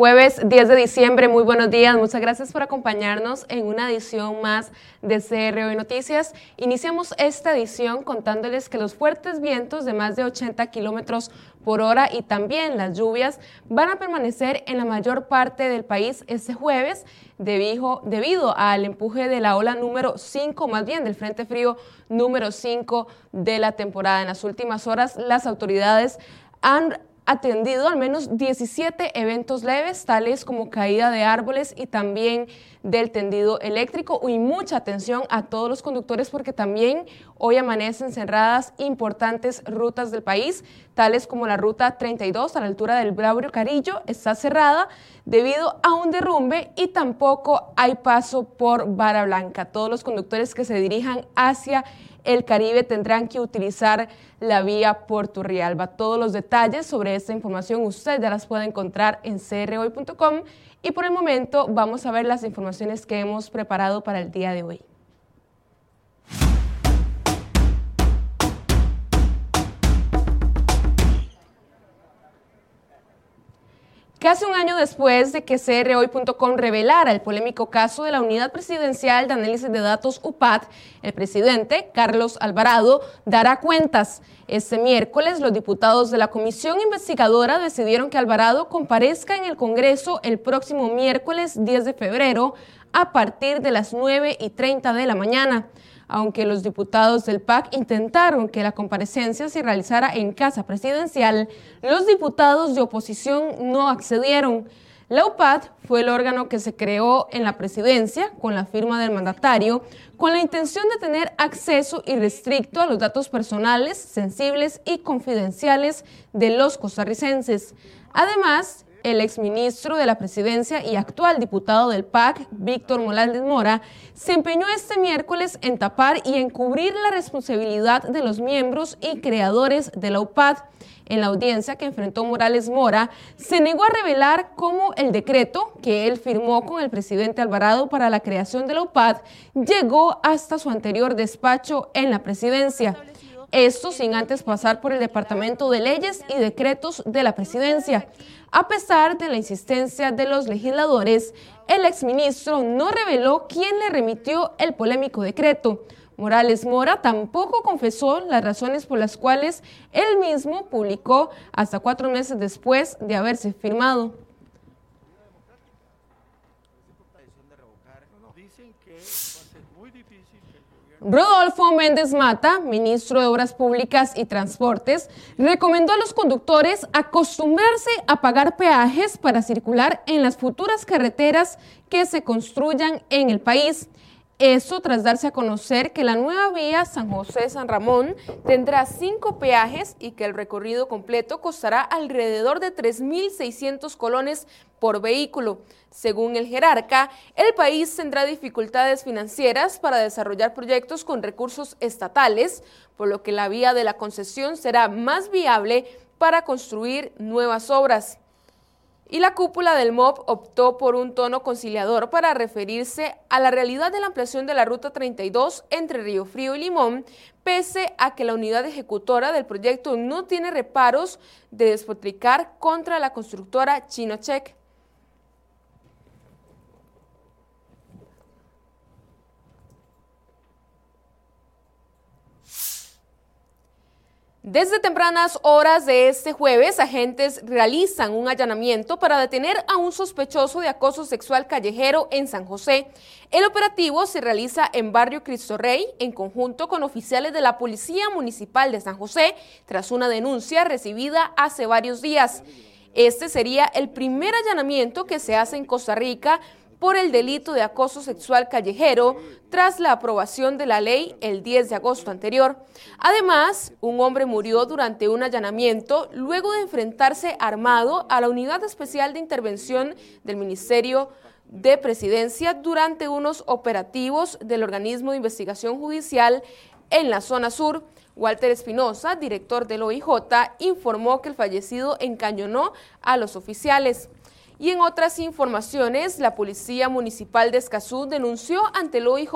Jueves 10 de diciembre, muy buenos días, muchas gracias por acompañarnos en una edición más de CR Hoy Noticias. Iniciamos esta edición contándoles que los fuertes vientos de más de 80 kilómetros por hora y también las lluvias van a permanecer en la mayor parte del país este jueves debido al empuje de la ola número 5, más bien del Frente Frío número 5 de la temporada. En las últimas horas, las autoridades han atendido al menos 17 eventos leves, tales como caída de árboles y también del tendido eléctrico. Y mucha atención a todos los conductores porque también hoy amanecen cerradas importantes rutas del país, tales como la ruta 32 a la altura del Braulio Carillo, está cerrada debido a un derrumbe y tampoco hay paso por Vara Blanca. Todos los conductores que se dirijan hacia el Caribe tendrán que utilizar la vía Puerto Rialba. Todos los detalles sobre esta información usted ya las puede encontrar en crhoy.com y por el momento vamos a ver las informaciones que hemos preparado para el día de hoy. Casi un año después de que CRHoy.com revelara el polémico caso de la Unidad Presidencial de Análisis de Datos UPAD, el presidente Carlos Alvarado dará cuentas. Este miércoles, los diputados de la comisión investigadora decidieron que Alvarado comparezca en el Congreso el próximo miércoles 10 de febrero a partir de las 9 y 30 de la mañana aunque los diputados del PAC intentaron que la comparecencia se realizara en casa presidencial, los diputados de oposición no accedieron. La UPAD fue el órgano que se creó en la presidencia con la firma del mandatario con la intención de tener acceso irrestricto a los datos personales, sensibles y confidenciales de los costarricenses. Además, el exministro de la presidencia y actual diputado del PAC, Víctor Morales Mora, se empeñó este miércoles en tapar y encubrir la responsabilidad de los miembros y creadores de la UPAD. En la audiencia que enfrentó Morales Mora, se negó a revelar cómo el decreto que él firmó con el presidente Alvarado para la creación de la UPAD llegó hasta su anterior despacho en la presidencia. Esto sin antes pasar por el Departamento de Leyes y Decretos de la Presidencia. A pesar de la insistencia de los legisladores, el exministro no reveló quién le remitió el polémico decreto. Morales Mora tampoco confesó las razones por las cuales él mismo publicó hasta cuatro meses después de haberse firmado. Rodolfo Méndez Mata, ministro de Obras Públicas y Transportes, recomendó a los conductores acostumbrarse a pagar peajes para circular en las futuras carreteras que se construyan en el país. Eso tras darse a conocer que la nueva vía San José-San Ramón tendrá cinco peajes y que el recorrido completo costará alrededor de 3.600 colones por vehículo. Según el jerarca, el país tendrá dificultades financieras para desarrollar proyectos con recursos estatales, por lo que la vía de la concesión será más viable para construir nuevas obras y la cúpula del MOB optó por un tono conciliador para referirse a la realidad de la ampliación de la Ruta 32 entre Río Frío y Limón, pese a que la unidad ejecutora del proyecto no tiene reparos de despotricar contra la constructora Chinochek. Desde tempranas horas de este jueves, agentes realizan un allanamiento para detener a un sospechoso de acoso sexual callejero en San José. El operativo se realiza en Barrio Cristo Rey en conjunto con oficiales de la Policía Municipal de San José tras una denuncia recibida hace varios días. Este sería el primer allanamiento que se hace en Costa Rica por el delito de acoso sexual callejero tras la aprobación de la ley el 10 de agosto anterior. Además, un hombre murió durante un allanamiento luego de enfrentarse armado a la Unidad Especial de Intervención del Ministerio de Presidencia durante unos operativos del organismo de investigación judicial en la zona sur. Walter Espinosa, director del OIJ, informó que el fallecido encañonó a los oficiales. Y en otras informaciones, la Policía Municipal de Escazú denunció ante el OIJ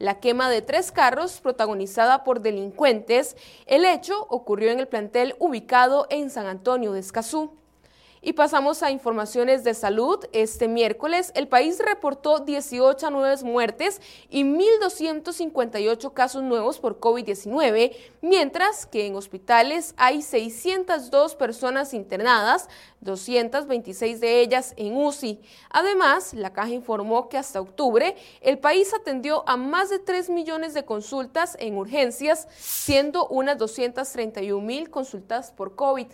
la quema de tres carros protagonizada por delincuentes. El hecho ocurrió en el plantel ubicado en San Antonio de Escazú. Y pasamos a informaciones de salud. Este miércoles el país reportó 18 nuevas muertes y 1.258 casos nuevos por COVID-19, mientras que en hospitales hay 602 personas internadas, 226 de ellas en UCI. Además, la caja informó que hasta octubre el país atendió a más de 3 millones de consultas en urgencias, siendo unas 231 mil consultas por COVID.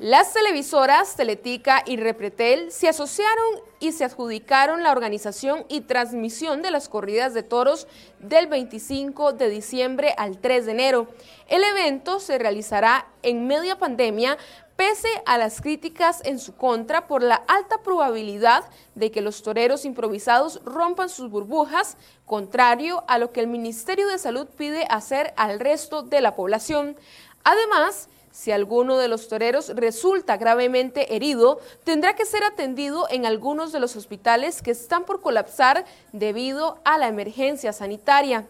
Las televisoras Teletica y Repretel se asociaron y se adjudicaron la organización y transmisión de las corridas de toros del 25 de diciembre al 3 de enero. El evento se realizará en media pandemia pese a las críticas en su contra por la alta probabilidad de que los toreros improvisados rompan sus burbujas, contrario a lo que el Ministerio de Salud pide hacer al resto de la población. Además, si alguno de los toreros resulta gravemente herido, tendrá que ser atendido en algunos de los hospitales que están por colapsar debido a la emergencia sanitaria.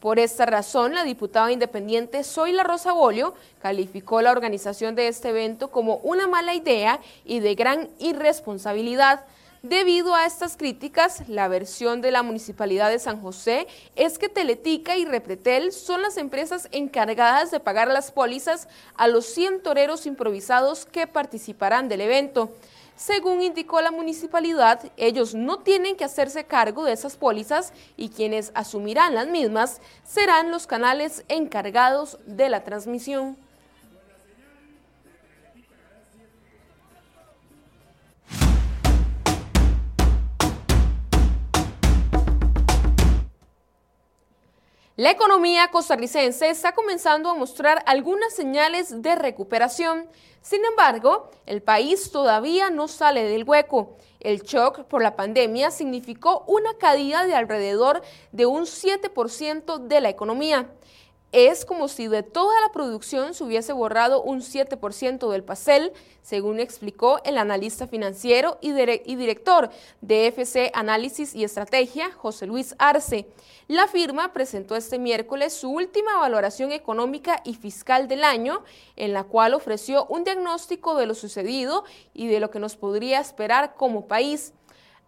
Por esta razón, la diputada independiente Zoila Rosa Bolio calificó la organización de este evento como una mala idea y de gran irresponsabilidad. Debido a estas críticas, la versión de la Municipalidad de San José es que Teletica y Repretel son las empresas encargadas de pagar las pólizas a los 100 toreros improvisados que participarán del evento. Según indicó la municipalidad, ellos no tienen que hacerse cargo de esas pólizas y quienes asumirán las mismas serán los canales encargados de la transmisión. La economía costarricense está comenzando a mostrar algunas señales de recuperación. Sin embargo, el país todavía no sale del hueco. El shock por la pandemia significó una caída de alrededor de un 7% de la economía. Es como si de toda la producción se hubiese borrado un 7% del pastel, según explicó el analista financiero y, director de FC Análisis y Estrategia, José Luis Arce. La firma presentó este miércoles su última valoración económica y fiscal del año, en la cual ofreció un diagnóstico de lo sucedido y de lo que nos podría esperar como país.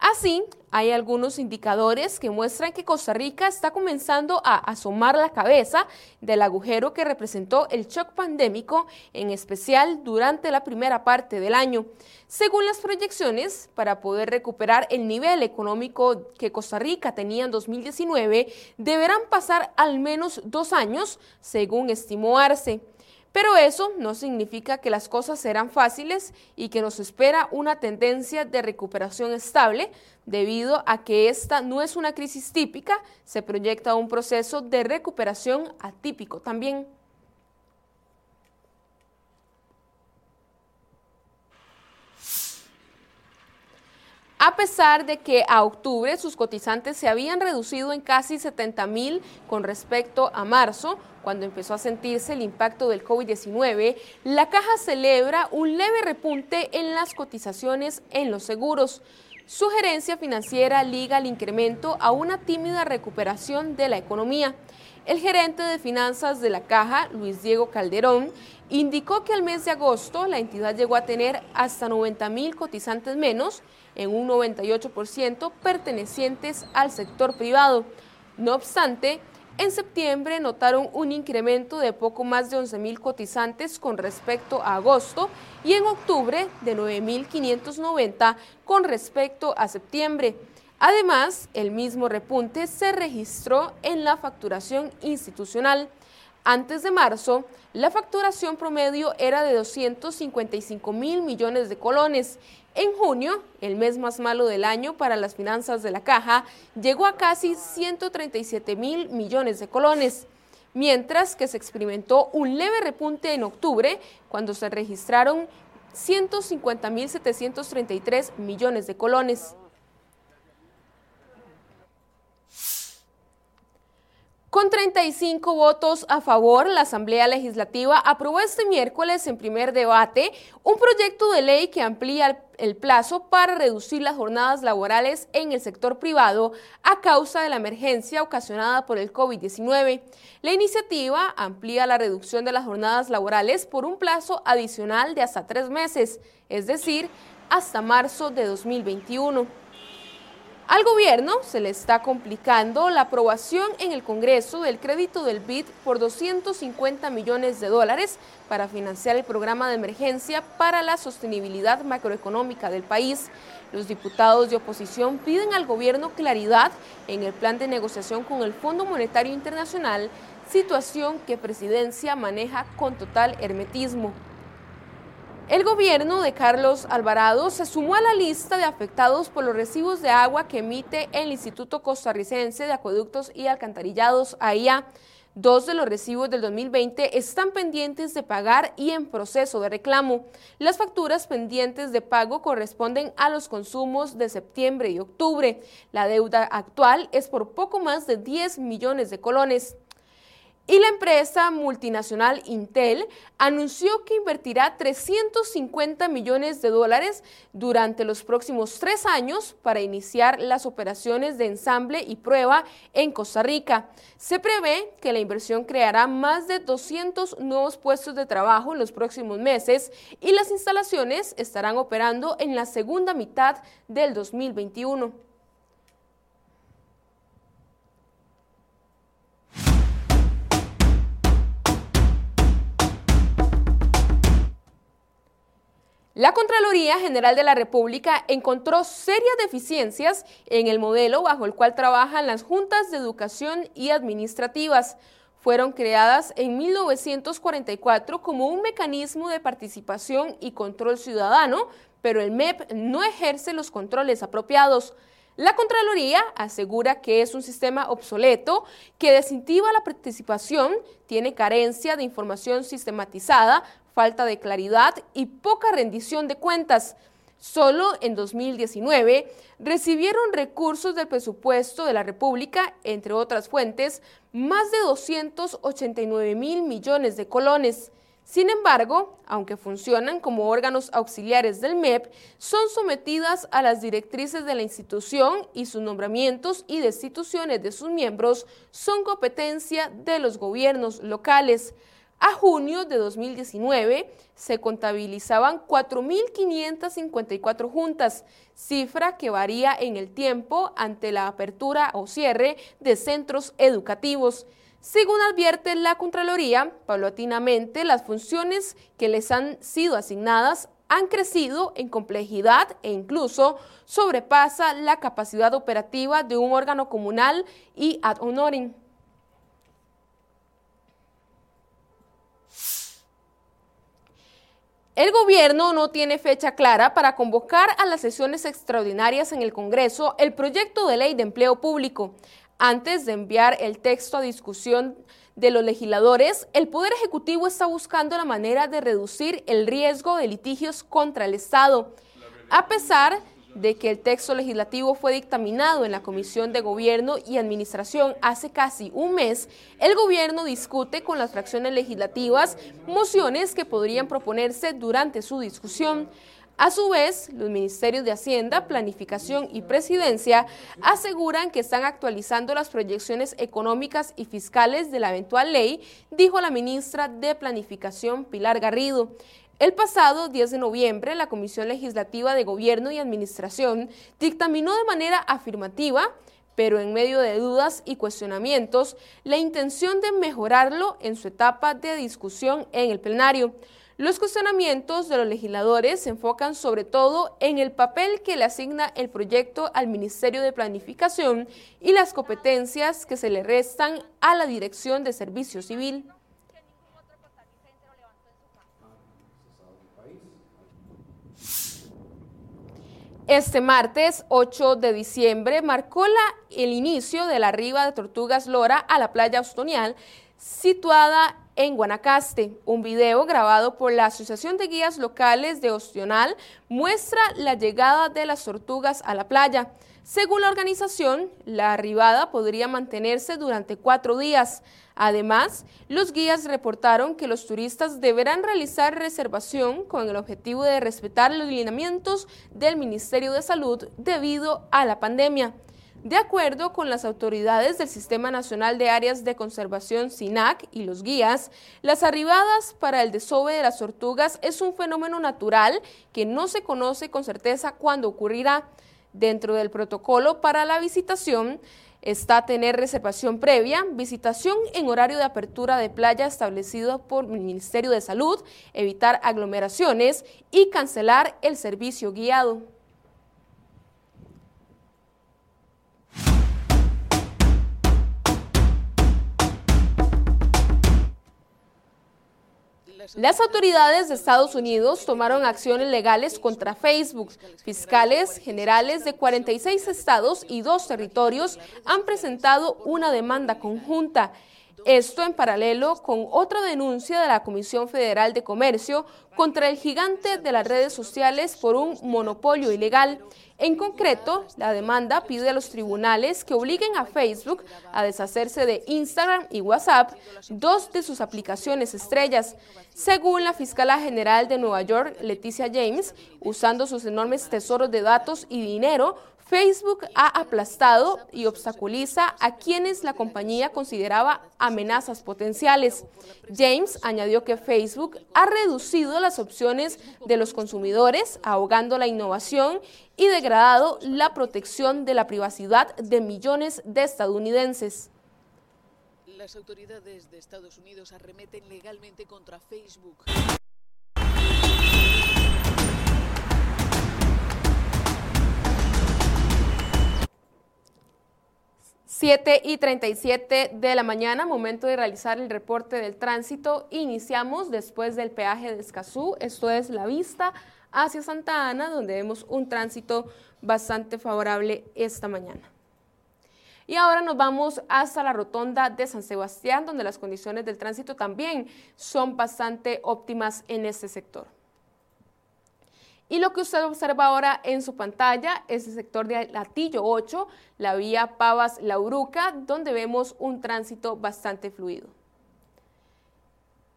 Así, hay algunos indicadores que muestran que Costa Rica está comenzando a asomar la cabeza del agujero que representó el shock pandémico, en especial durante la primera parte del año. Según las proyecciones, para poder recuperar el nivel económico que Costa Rica tenía en 2019, deberán pasar al menos dos años, según estimó Arce. Pero eso no significa que las cosas serán fáciles y que nos espera una tendencia de recuperación estable, debido a que esta no es una crisis típica, se proyecta un proceso de recuperación atípico también. A pesar de que a octubre sus cotizantes se habían reducido en casi 70 mil con respecto a marzo, cuando empezó a sentirse el impacto del COVID-19, la caja celebra un leve repunte en las cotizaciones en los seguros. Su gerencia financiera liga el incremento a una tímida recuperación de la economía. El gerente de finanzas de la caja, Luis Diego Calderón, indicó que al mes de agosto la entidad llegó a tener hasta 90 mil cotizantes menos, en un 98% pertenecientes al sector privado. No obstante, en septiembre notaron un incremento de poco más de 11.000 cotizantes con respecto a agosto y en octubre de 9.590 con respecto a septiembre. Además, el mismo repunte se registró en la facturación institucional. Antes de marzo, la facturación promedio era de 255 mil millones de colones. En junio, el mes más malo del año para las finanzas de la caja, llegó a casi 137 mil millones de colones, mientras que se experimentó un leve repunte en octubre, cuando se registraron 150.733 millones de colones. Con 35 votos a favor, la Asamblea Legislativa aprobó este miércoles en primer debate un proyecto de ley que amplía el plazo para reducir las jornadas laborales en el sector privado a causa de la emergencia ocasionada por el COVID-19. La iniciativa amplía la reducción de las jornadas laborales por un plazo adicional de hasta tres meses, es decir, hasta marzo de 2021. Al gobierno se le está complicando la aprobación en el Congreso del crédito del BID por 250 millones de dólares para financiar el programa de emergencia para la sostenibilidad macroeconómica del país. Los diputados de oposición piden al gobierno claridad en el plan de negociación con el Fondo Monetario Internacional, situación que Presidencia maneja con total hermetismo. El gobierno de Carlos Alvarado se sumó a la lista de afectados por los recibos de agua que emite el Instituto Costarricense de Acueductos y Alcantarillados, AIA. Dos de los recibos del 2020 están pendientes de pagar y en proceso de reclamo. Las facturas pendientes de pago corresponden a los consumos de septiembre y octubre. La deuda actual es por poco más de 10 millones de colones. Y la empresa multinacional Intel anunció que invertirá 350 millones de dólares durante los próximos tres años para iniciar las operaciones de ensamble y prueba en Costa Rica. Se prevé que la inversión creará más de 200 nuevos puestos de trabajo en los próximos meses y las instalaciones estarán operando en la segunda mitad del 2021. La Contraloría General de la República encontró serias deficiencias en el modelo bajo el cual trabajan las juntas de educación y administrativas. Fueron creadas en 1944 como un mecanismo de participación y control ciudadano, pero el MEP no ejerce los controles apropiados. La Contraloría asegura que es un sistema obsoleto que desintiva la participación, tiene carencia de información sistematizada, falta de claridad y poca rendición de cuentas. Solo en 2019 recibieron recursos del presupuesto de la República, entre otras fuentes, más de 289 mil millones de colones. Sin embargo, aunque funcionan como órganos auxiliares del MEP, son sometidas a las directrices de la institución y sus nombramientos y destituciones de sus miembros son competencia de los gobiernos locales. A junio de 2019 se contabilizaban 4.554 juntas, cifra que varía en el tiempo ante la apertura o cierre de centros educativos. Según advierte la Contraloría, paulatinamente las funciones que les han sido asignadas han crecido en complejidad e incluso sobrepasa la capacidad operativa de un órgano comunal y ad honorem. El gobierno no tiene fecha clara para convocar a las sesiones extraordinarias en el Congreso el proyecto de ley de empleo público. Antes de enviar el texto a discusión de los legisladores, el Poder Ejecutivo está buscando la manera de reducir el riesgo de litigios contra el Estado. A pesar de que el texto legislativo fue dictaminado en la Comisión de Gobierno y Administración hace casi un mes, el gobierno discute con las fracciones legislativas mociones que podrían proponerse durante su discusión. A su vez, los ministerios de Hacienda, Planificación y Presidencia aseguran que están actualizando las proyecciones económicas y fiscales de la eventual ley, dijo la ministra de Planificación Pilar Garrido. El pasado 10 de noviembre, la Comisión Legislativa de Gobierno y Administración dictaminó de manera afirmativa pero en medio de dudas y cuestionamientos, la intención de mejorarlo en su etapa de discusión en el plenario. Los cuestionamientos de los legisladores se enfocan sobre todo en el papel que le asigna el proyecto al Ministerio de Planificación y las competencias que se le restan a la Dirección de Servicio Civil. Este martes 8 de diciembre marcó la, el inicio de la arriba de Tortugas Lora a la playa Austonial, situada en Guanacaste. Un video grabado por la Asociación de Guías Locales de Ostional muestra la llegada de las tortugas a la playa. Según la organización, la arribada podría mantenerse durante cuatro días. Además, los guías reportaron que los turistas deberán realizar reservación con el objetivo de respetar los lineamientos del Ministerio de Salud debido a la pandemia. De acuerdo con las autoridades del Sistema Nacional de Áreas de Conservación SINAC y los guías, las arribadas para el desove de las tortugas es un fenómeno natural que no se conoce con certeza cuándo ocurrirá. Dentro del protocolo para la visitación está tener reservación previa, visitación en horario de apertura de playa establecido por el Ministerio de Salud, evitar aglomeraciones y cancelar el servicio guiado. Las autoridades de Estados Unidos tomaron acciones legales contra Facebook. Fiscales generales de 46 estados y dos territorios han presentado una demanda conjunta. Esto en paralelo con otra denuncia de la Comisión Federal de Comercio contra el gigante de las redes sociales por un monopolio ilegal. En concreto, la demanda pide a los tribunales que obliguen a Facebook a deshacerse de Instagram y WhatsApp, dos de sus aplicaciones estrellas. Según la fiscala general de Nueva York, Leticia James, usando sus enormes tesoros de datos y dinero, Facebook ha aplastado y obstaculiza a quienes la compañía consideraba amenazas potenciales. James añadió que Facebook ha reducido las opciones de los consumidores, ahogando la innovación y degradado la protección de la privacidad de millones de estadounidenses. Las autoridades de Estados Unidos arremeten legalmente contra Facebook. 7 y 37 de la mañana, momento de realizar el reporte del tránsito. Iniciamos después del peaje de Escazú, esto es la vista hacia Santa Ana, donde vemos un tránsito bastante favorable esta mañana. Y ahora nos vamos hasta la rotonda de San Sebastián, donde las condiciones del tránsito también son bastante óptimas en este sector. Y lo que usted observa ahora en su pantalla es el sector de Latillo 8, la vía Pavas-La Uruca, donde vemos un tránsito bastante fluido.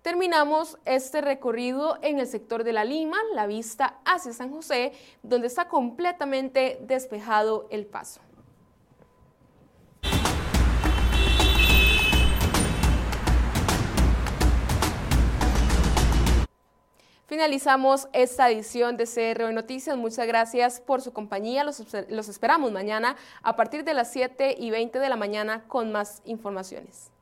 Terminamos este recorrido en el sector de La Lima, la vista hacia San José, donde está completamente despejado el paso. Finalizamos esta edición de CR Noticias. Muchas gracias por su compañía. Los, los esperamos mañana a partir de las 7 y 20 de la mañana con más informaciones.